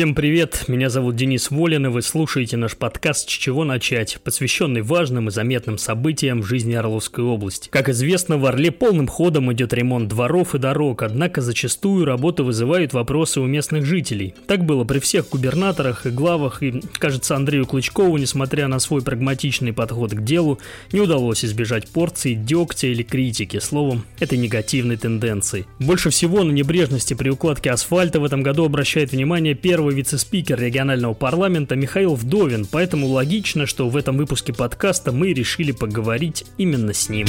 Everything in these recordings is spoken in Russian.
Всем привет, меня зовут Денис Волин, и вы слушаете наш подкаст «С чего начать», посвященный важным и заметным событиям в жизни Орловской области. Как известно, в Орле полным ходом идет ремонт дворов и дорог, однако зачастую работы вызывают вопросы у местных жителей. Так было при всех губернаторах и главах, и, кажется, Андрею Клычкову, несмотря на свой прагматичный подход к делу, не удалось избежать порции дегтя или критики, словом, этой негативной тенденции. Больше всего на небрежности при укладке асфальта в этом году обращает внимание первый первый вице-спикер регионального парламента Михаил Вдовин, поэтому логично, что в этом выпуске подкаста мы решили поговорить именно с ним.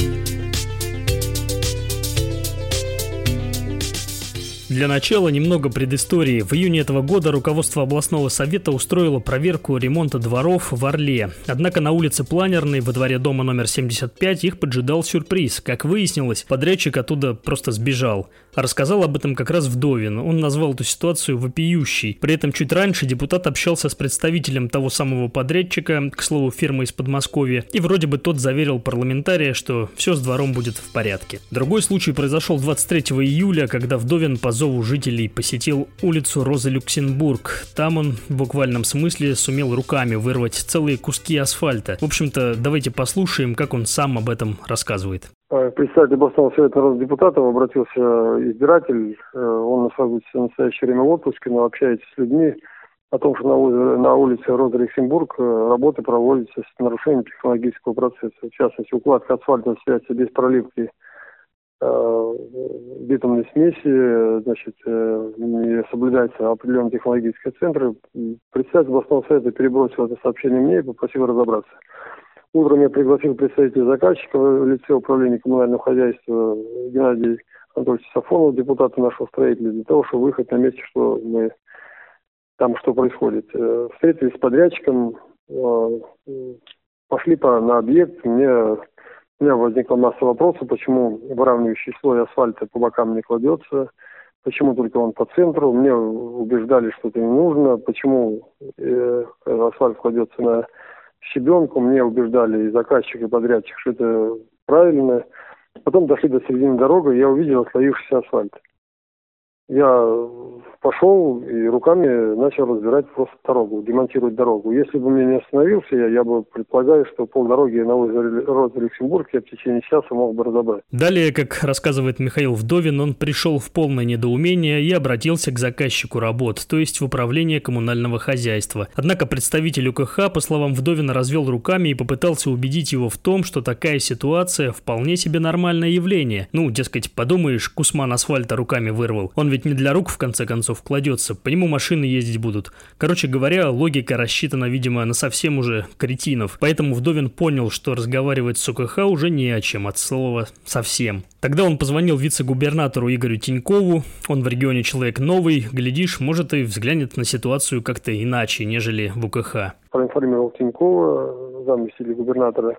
Для начала немного предыстории. В июне этого года руководство областного совета устроило проверку ремонта дворов в Орле. Однако на улице Планерной, во дворе дома номер 75, их поджидал сюрприз. Как выяснилось, подрядчик оттуда просто сбежал. Рассказал об этом как раз Вдовин. Он назвал эту ситуацию вопиющей. При этом чуть раньше депутат общался с представителем того самого подрядчика, к слову, фирмы из Подмосковья, и вроде бы тот заверил парламентария, что все с двором будет в порядке. Другой случай произошел 23 июля, когда Вдовин позвонил зову жителей посетил улицу Розы Люксембург. Там он в буквальном смысле сумел руками вырвать целые куски асфальта. В общем-то, давайте послушаем, как он сам об этом рассказывает. Э, Председатель областного совета народных депутатов обратился избиратель. Э, он находится в настоящее время в отпуске, но общается с людьми о том, что на, улице Роза Люксембург э, работы проводятся с нарушением технологического процесса. В частности, укладка асфальта осуществляется без проливки Э, битумной смеси, значит, э, не соблюдается определенные технологические центры. Председатель областного совета перебросил это сообщение мне и попросил разобраться. Утром я пригласил представителя заказчика в лице управления коммунального хозяйства Геннадия Анатольевича Сафонова, депутата нашего строителя, для того, чтобы выехать на месте, что мы там что происходит. Э, встретились с подрядчиком, пошли по, на объект, мне у меня возникла масса вопросов, почему выравнивающий слой асфальта по бокам не кладется, почему только он по центру. Мне убеждали, что это не нужно, почему э, асфальт кладется на щебенку. Мне убеждали и заказчик, и подрядчик, что это правильно. Потом дошли до середины дороги, я увидел отслоившийся асфальт. Я пошел и руками начал разбирать просто дорогу, демонтировать дорогу. Если бы меня не остановился, я, я бы предполагаю, что полдороги на озере Роза Люксембург я в течение часа мог бы разобрать. Далее, как рассказывает Михаил Вдовин, он пришел в полное недоумение и обратился к заказчику работ, то есть в управление коммунального хозяйства. Однако представитель УКХ, по словам Вдовина, развел руками и попытался убедить его в том, что такая ситуация вполне себе нормальное явление. Ну, дескать, подумаешь, Кусман асфальта руками вырвал. Он ведь не для рук, в конце концов, кладется, по нему машины ездить будут. Короче говоря, логика рассчитана, видимо, на совсем уже кретинов. Поэтому Вдовин понял, что разговаривать с УКХ уже не о чем, от слова «совсем». Тогда он позвонил вице-губернатору Игорю Тинькову, он в регионе человек новый, глядишь, может и взглянет на ситуацию как-то иначе, нежели в УКХ. Проинформировал Тинькова, заместителя губернатора,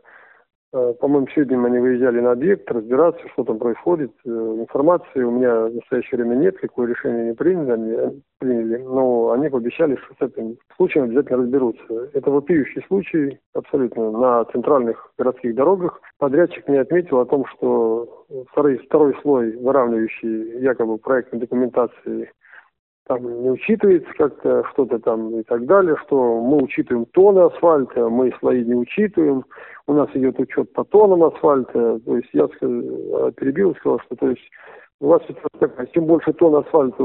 по-моему, сегодня они выезжали на объект, разбираться, что там происходит. Э, информации у меня в настоящее время нет, какое решение они приняли, приняли, но они пообещали, что с этим случаем обязательно разберутся. Это вопиющий случай абсолютно на центральных городских дорогах. Подрядчик мне отметил о том, что второй, второй слой выравнивающий якобы проектной документации там не учитывается как-то что-то там и так далее, что мы учитываем тонны асфальта, мы слои не учитываем, у нас идет учет по тоннам асфальта, то есть я перебил и сказал, что то есть у вас такая, чем больше тонн асфальта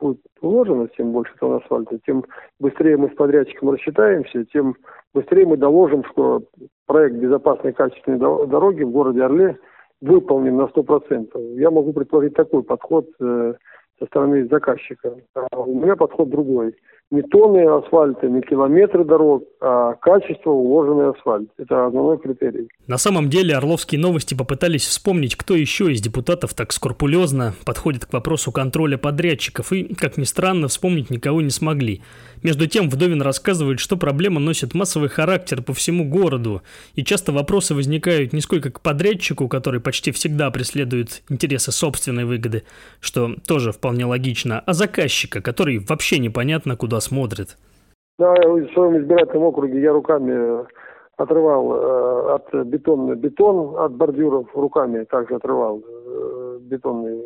будет уложено, тем больше тонн асфальта, тем быстрее мы с подрядчиком рассчитаемся, тем быстрее мы доложим, что проект безопасной качественной дороги в городе Орле выполнен на 100%. Я могу предположить такой подход э, со стороны заказчика. А у меня подход другой. Не тонны асфальта, не километры дорог, а качество уложенный асфальт. Это основной критерий. На самом деле Орловские новости попытались вспомнить, кто еще из депутатов так скрупулезно подходит к вопросу контроля подрядчиков, и, как ни странно, вспомнить никого не смогли. Между тем, Вдовин рассказывает, что проблема носит массовый характер по всему городу, и часто вопросы возникают не сколько к подрядчику, который почти всегда преследует интересы собственной выгоды, что тоже вполне логично, а заказчика, который вообще непонятно куда смотрит. Да, в своем избирательном округе я руками отрывал э, от бетона бетон от бордюров руками также отрывал э, бетонный.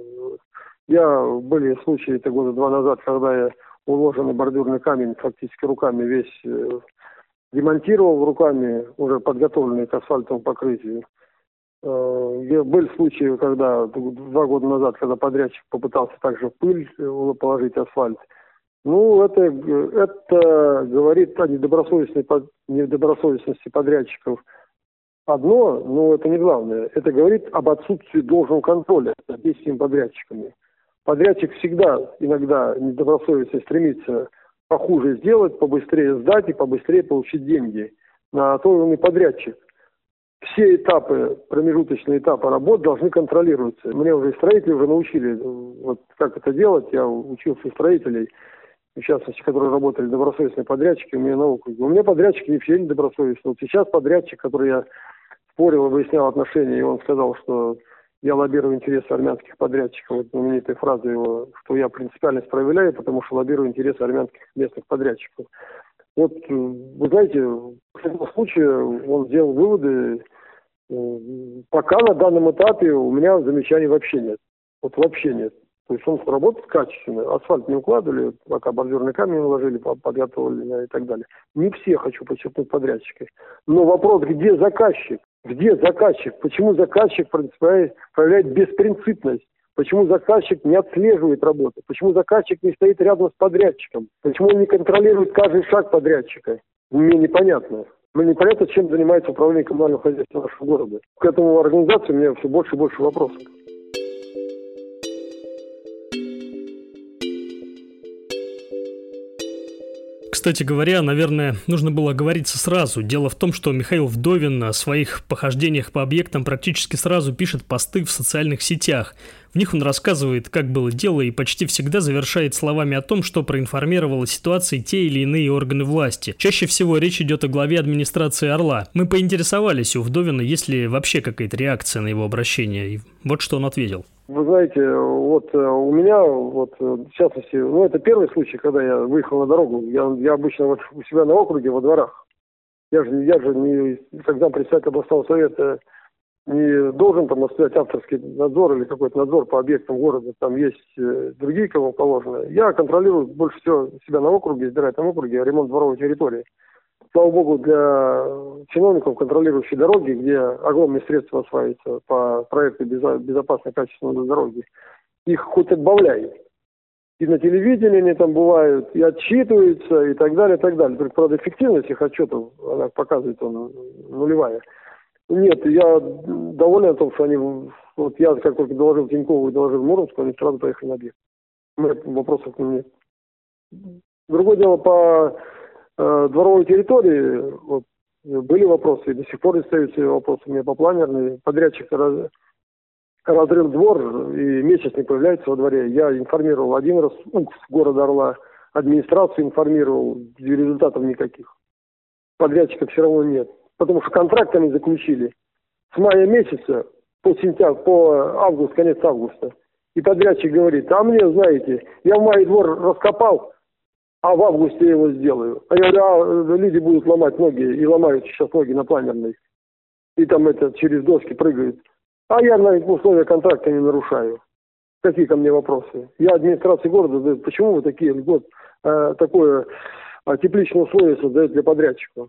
Я были случаи это года два назад, когда я уложенный бордюрный камень фактически руками весь демонтировал руками, уже подготовленный к асфальтовому покрытию. Были случаи, когда два года назад, когда подрядчик попытался также в пыль положить асфальт, ну, это, это говорит о недобросовестной, недобросовестности подрядчиков. Одно, но это не главное, это говорит об отсутствии должного контроля над действием подрядчиками. Подрядчик всегда иногда недобросовестно стремится похуже сделать, побыстрее сдать и побыстрее получить деньги. На то он и подрядчик. Все этапы, промежуточные этапы работ должны контролироваться. Мне уже строители уже научили, вот как это делать. Я учился у строителей в частности, которые работали добросовестные подрядчики у меня на округе. У меня подрядчики не все недобросовестные. Вот сейчас подрядчик, который я спорил и выяснял отношения, и он сказал, что я лоббирую интересы армянских подрядчиков. Вот знаменитая фраза его, что я принципиальность проявляю, потому что лоббирую интересы армянских местных подрядчиков. Вот, вы знаете, в этом случае он сделал выводы. Пока на данном этапе у меня замечаний вообще нет. Вот вообще нет. То есть он работает качественно. Асфальт не укладывали, пока бордюрный камень уложили, подготовили и так далее. Не все, хочу подчеркнуть, подрядчики. Но вопрос, где заказчик? Где заказчик? Почему заказчик проявляет беспринципность? Почему заказчик не отслеживает работу? Почему заказчик не стоит рядом с подрядчиком? Почему он не контролирует каждый шаг подрядчика? Мне непонятно. Мне непонятно, чем занимается управление коммунального хозяйства нашего города. К этому организации у меня все больше и больше вопросов. Кстати говоря, наверное, нужно было говориться сразу. Дело в том, что Михаил Вдовин о своих похождениях по объектам практически сразу пишет посты в социальных сетях. В них он рассказывает, как было дело, и почти всегда завершает словами о том, что проинформировал о ситуации те или иные органы власти. Чаще всего речь идет о главе администрации Орла. Мы поинтересовались у Вдовина, есть ли вообще какая-то реакция на его обращение, и вот что он ответил. Вы знаете, вот э, у меня, вот э, в частности, ну это первый случай, когда я выехал на дорогу. Я, я обычно вот у себя на округе во дворах. Я же, я же не, когда председатель областного совета не должен там осуществлять авторский надзор или какой-то надзор по объектам города. Там есть э, другие, кому положено. Я контролирую больше всего себя на округе, избирательном округе, ремонт дворовой территории слава богу, для чиновников, контролирующих дороги, где огромные средства осваиваются по проекту безопасной качественной дороги, их хоть отбавляй. И на телевидении они там бывают, и отчитываются, и так далее, и так далее. Только, правда, эффективность их отчетов, она показывает, он нулевая. Нет, я доволен о том, что они, вот я как только доложил Тинькову и доложил Муромску, они сразу поехали на объект. У меня вопросов нет. Другое дело по э, дворовой территории вот, были вопросы, и до сих пор остаются вопросы у меня по планерной. Подрядчик раз, разрыл двор, и месяц не появляется во дворе. Я информировал один раз, ну, города Орла, администрацию информировал, результатов никаких. Подрядчика все равно нет. Потому что контракт они заключили с мая месяца по сентябрь, по август, конец августа. И подрядчик говорит, а мне, знаете, я в мае двор раскопал, а в августе я его сделаю. А я говорю, а люди будут ломать ноги, и ломают сейчас ноги на планерной. И там это через доски прыгают. А я на условия контракта не нарушаю. Какие ко мне вопросы? Я администрации города задаю, почему вы такие вот э, такое э, тепличное условие создаете для подрядчика?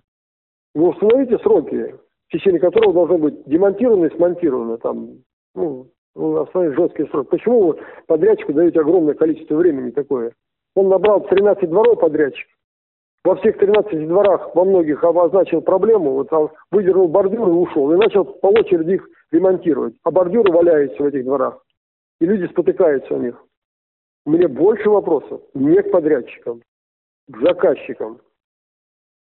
Вы установите сроки, в течение которого должно быть демонтировано и смонтировано там, ну, основные жесткие сроки. Почему вы подрядчику даете огромное количество времени такое? Он набрал 13 дворов подрядчик. Во всех 13 дворах, во многих обозначил проблему, вот, а выдернул бордюр и ушел. И начал по очереди их ремонтировать. А бордюры валяются в этих дворах. И люди спотыкаются о них. Мне больше вопросов не к подрядчикам, к заказчикам.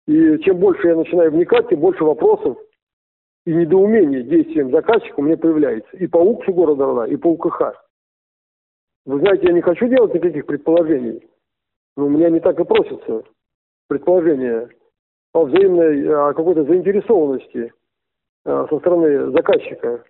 И чем больше я начинаю вникать, тем больше вопросов и недоумений действием заказчика у меня появляется. И по УКСу города Орла, и по УКХ. Вы знаете, я не хочу делать никаких предположений. Но у меня не так и просится предположение о взаимной, о какой-то заинтересованности э, со стороны заказчика.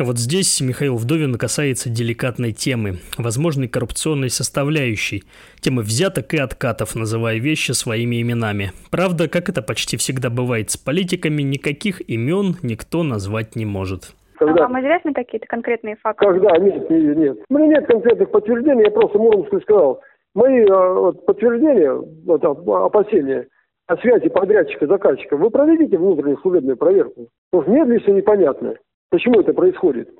Вот здесь Михаил Вдовин касается деликатной темы, возможной коррупционной составляющей, темы взяток и откатов, называя вещи своими именами. Правда, как это почти всегда бывает с политиками, никаких имен никто назвать не может. Когда? А вам известны какие-то конкретные факты? Когда? Нет, нет, нет. У меня нет конкретных подтверждений, я просто Муромску сказал. Мои вот, подтверждения, вот, опасения о связи подрядчика заказчика, вы проведите внутреннюю служебную проверку. Потому что мне все непонятно, почему это происходит.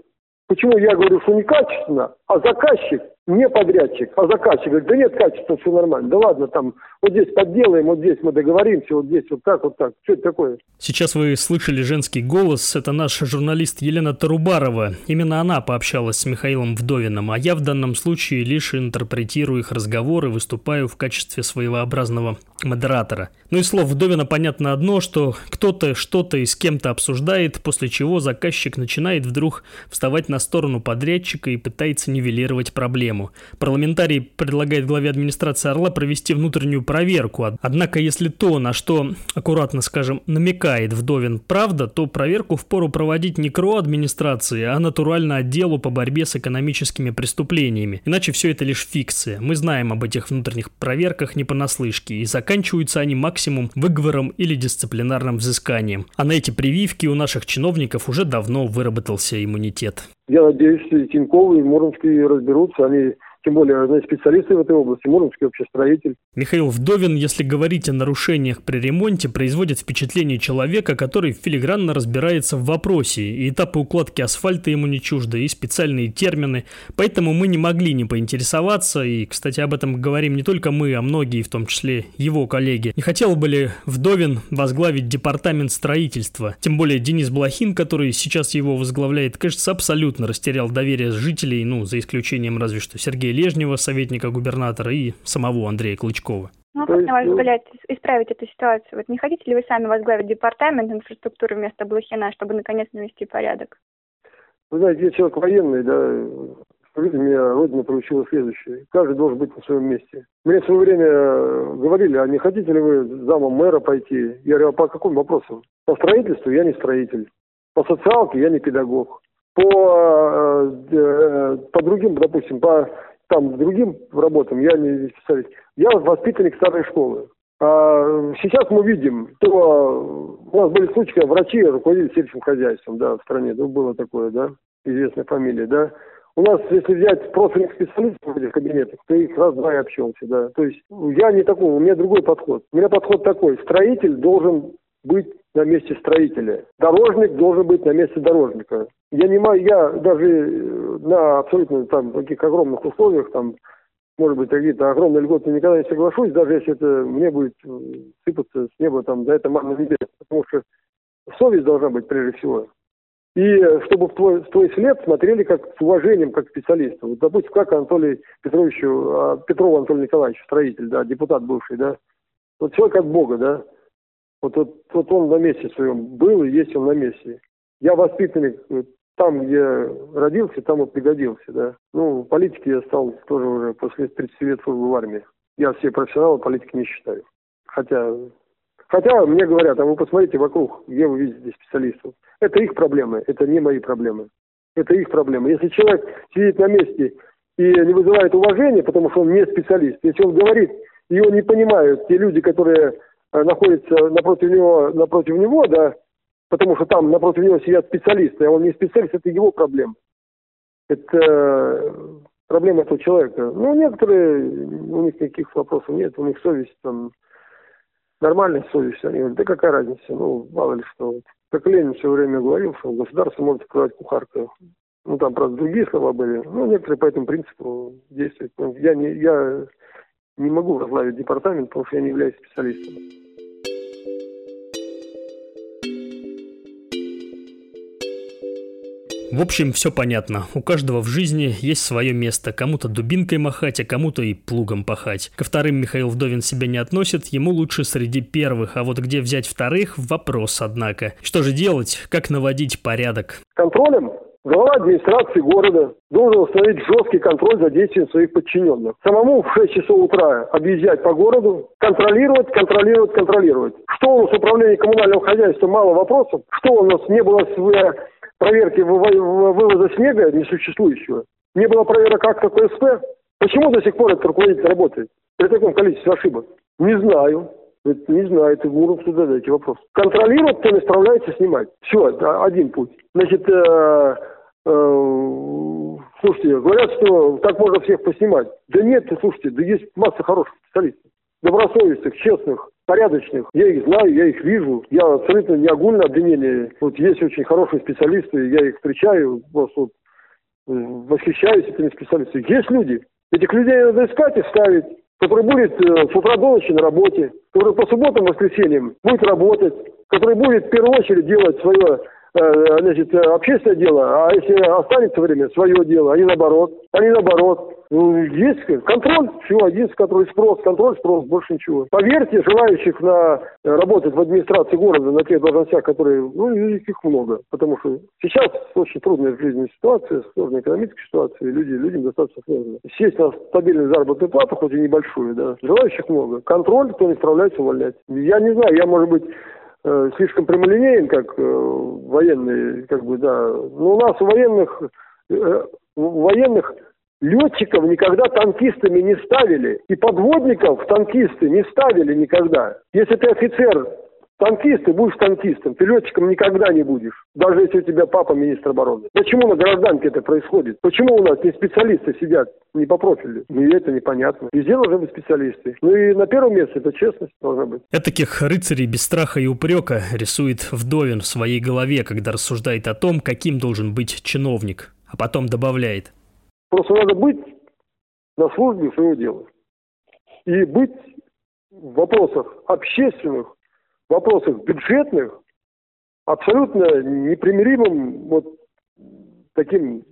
Почему я говорю, что некачественно, а заказчик не подрядчик, а заказчик говорит, да нет качества, все нормально. Да ладно, там вот здесь подделаем, вот здесь мы договоримся, вот здесь вот так, вот так. Что это такое? Сейчас вы слышали женский голос. Это наш журналист Елена Тарубарова. Именно она пообщалась с Михаилом Вдовиным, а я в данном случае лишь интерпретирую их разговоры, выступаю в качестве своеобразного модератора. Ну и слов Вдовина понятно одно, что кто-то что-то и с кем-то обсуждает, после чего заказчик начинает вдруг вставать на сторону подрядчика и пытается нивелировать проблему. Парламентарий предлагает главе администрации Орла провести внутреннюю проверку. Однако, если то, на что, аккуратно скажем, намекает Вдовин правда, то проверку впору проводить не КРО администрации, а натурально отделу по борьбе с экономическими преступлениями. Иначе все это лишь фикция. Мы знаем об этих внутренних проверках не понаслышке, и заканчиваются они максимум выговором или дисциплинарным взысканием. А на эти прививки у наших чиновников уже давно выработался иммунитет. Я надеюсь, Тиньковы и Муромские разберутся. Они тем более знаете, специалисты в этой области, Мурманский общестроитель. Михаил Вдовин, если говорить о нарушениях при ремонте, производит впечатление человека, который филигранно разбирается в вопросе, и этапы укладки асфальта ему не чужды, и специальные термины, поэтому мы не могли не поинтересоваться, и, кстати, об этом говорим не только мы, а многие, в том числе его коллеги. Не хотел бы ли Вдовин возглавить департамент строительства? Тем более Денис Блохин, который сейчас его возглавляет, кажется, абсолютно растерял доверие жителей, ну, за исключением разве что Сергея Лежнева, советника губернатора, и самого Андрея Клычкова. Ну, как, на ваш взгляд, исправить эту ситуацию? Вот не хотите ли вы сами возглавить департамент инфраструктуры вместо Блохина, чтобы наконец навести порядок? Вы знаете, я человек военный, да, Скажите, меня Родина поручила следующее. Каждый должен быть на своем месте. Мне в свое время говорили, а не хотите ли вы замом мэра пойти? Я говорю, а по какому вопросу? По строительству я не строитель. По социалке я не педагог. По, э, э, по другим, допустим, по там другим работам, я не специалист. Я воспитанник старой школы. А сейчас мы видим, то у нас были случаи, когда врачи руководили сельским хозяйством, да, в стране, ну, было такое, да, известная фамилия, да. У нас, если взять профильных специалистов в этих кабинетах, то их раз-два и общался, да. То есть я не такой, у меня другой подход. У меня подход такой, строитель должен быть на месте строителя. Дорожник должен быть на месте дорожника. Я не могу, я даже э, на абсолютно там таких огромных условиях, там, может быть, какие-то огромные льготы никогда не соглашусь, даже если это мне будет сыпаться с неба там за это манна небес. Потому что совесть должна быть прежде всего. И чтобы в твой, в твой след смотрели как с уважением, как специалиста. Вот, допустим, как Анатолий Петровичу, а, Петрову Анатолию Николаевичу, строитель, да, депутат бывший, да. Вот человек от Бога, да. Вот, вот, вот он на месте своем был и есть он на месте. Я воспитанник там, где родился, там и пригодился, да. Ну, в политике я стал тоже уже после 30 лет службы в армии. Я все профессионалы политики не считаю. Хотя, хотя мне говорят, а вы посмотрите вокруг, где вы видите специалистов. Это их проблемы, это не мои проблемы. Это их проблемы. Если человек сидит на месте и не вызывает уважения, потому что он не специалист, если он говорит, его не понимают те люди, которые э, находятся напротив него, напротив него, да, потому что там напротив него сидят специалисты, а он не специалист, это его проблема. Это э, проблема этого человека. Ну, некоторые, у них никаких вопросов нет, у них совесть там, нормальная совесть. Они говорят, да какая разница, ну, мало ли что. Как Ленин все время говорил, что государство может открывать кухарка. Ну, там, правда, другие слова были. Ну, некоторые по этому принципу действуют. Я не, я не могу возглавить департамент, потому что я не являюсь специалистом. В общем, все понятно. У каждого в жизни есть свое место. Кому-то дубинкой махать, а кому-то и плугом пахать. Ко вторым Михаил Вдовин себя не относит, ему лучше среди первых. А вот где взять вторых – вопрос, однако. Что же делать? Как наводить порядок? Контролем Глава администрации города должен установить жесткий контроль за действием своих подчиненных. Самому в 6 часов утра объезжать по городу, контролировать, контролировать, контролировать. Что у нас управление коммунального хозяйства, мало вопросов. Что у нас не было проверки вывоза снега несуществующего, не было проверок акта КСП. Почему до сих пор этот руководитель работает при таком количестве ошибок? Не знаю. Не знаю, это Муромцу задайте вопрос. Контролировать, кто не справляется, снимать. Все, это один путь. Значит, э, э, Слушайте, говорят, что так можно всех поснимать. Да нет, слушайте, да есть масса хороших специалистов. Добросовестных, честных, порядочных. Я их знаю, я их вижу. Я абсолютно не огульное обвинение. Вот есть очень хорошие специалисты, я их встречаю, просто вот, восхищаюсь этими специалистами. Есть люди. Этих людей надо искать и ставить который будет с утра до ночи на работе, который по субботам, воскресеньям будет работать, который будет в первую очередь делать свое Э, значит, э, общественное дело, а если останется время, свое дело, они наоборот. Они наоборот. Ну, есть контроль, всего один контроль, спрос, контроль, спрос, больше ничего. Поверьте, желающих на э, работать в администрации города на тех должностях, которые, ну, их много. Потому что сейчас очень трудная жизненная ситуация, сложная экономическая ситуация, люди, людям достаточно сложно. Сесть на стабильную заработную плату, хоть и небольшую, да, желающих много. Контроль, кто не справляется, увольнять. Я не знаю, я, может быть, Э, слишком прямолинеен, как э, военный, как бы, да. Но у нас у военных, э, у военных летчиков никогда танкистами не ставили. И подводников танкисты не ставили никогда. Если ты офицер Танкист, будешь танкистом, ты летчиком никогда не будешь, даже если у тебя папа министр обороны. Почему на гражданке это происходит? Почему у нас не специалисты сидят не по профилю? Ну, и это непонятно. Везде должны быть специалисты. Ну и на первом месте это честность должна быть. Этаких рыцарей без страха и упрека рисует Вдовин в своей голове, когда рассуждает о том, каким должен быть чиновник, а потом добавляет. Просто надо быть на службе своего дела. И быть в вопросах общественных, вопросах бюджетных абсолютно непримиримым вот таким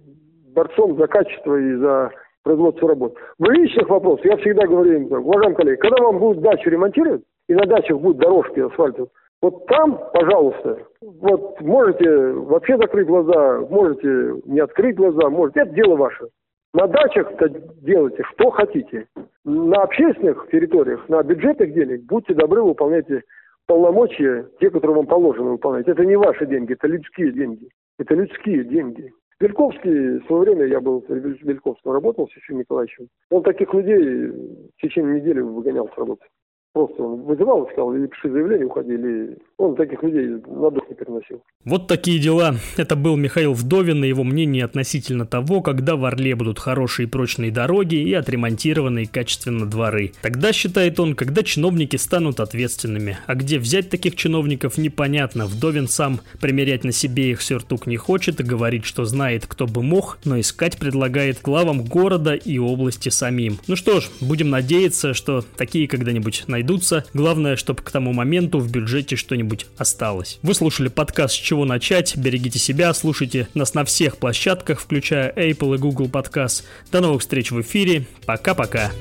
борцом за качество и за производство работ. В личных вопросах я всегда говорю им, уважаемые коллеги, когда вам будут дачу ремонтировать, и на дачах будут дорожки асфальтов, вот там, пожалуйста, вот можете вообще закрыть глаза, можете не открыть глаза, можете, это дело ваше. На дачах-то делайте что хотите. На общественных территориях, на бюджетных денег будьте добры, выполняйте полномочия, те, которые вам положено выполнять, это не ваши деньги, это людские деньги. Это людские деньги. Вельковский, в свое время я был с Вельковским, работал с Ефимом Николаевичем. Он таких людей в течение недели выгонял с работы. Просто он вызывал и сказал, или пиши заявление, уходи, или он таких людей на дух не переносил. Вот такие дела. Это был Михаил Вдовин и его мнение относительно того, когда в Орле будут хорошие прочные дороги и отремонтированные качественно дворы. Тогда, считает он, когда чиновники станут ответственными. А где взять таких чиновников, непонятно. Вдовин сам примерять на себе их сюртук не хочет и говорит, что знает, кто бы мог, но искать предлагает главам города и области самим. Ну что ж, будем надеяться, что такие когда-нибудь найдут найдутся. Главное, чтобы к тому моменту в бюджете что-нибудь осталось. Вы слушали подкаст «С чего начать?». Берегите себя, слушайте нас на всех площадках, включая Apple и Google Podcast. До новых встреч в эфире. Пока-пока.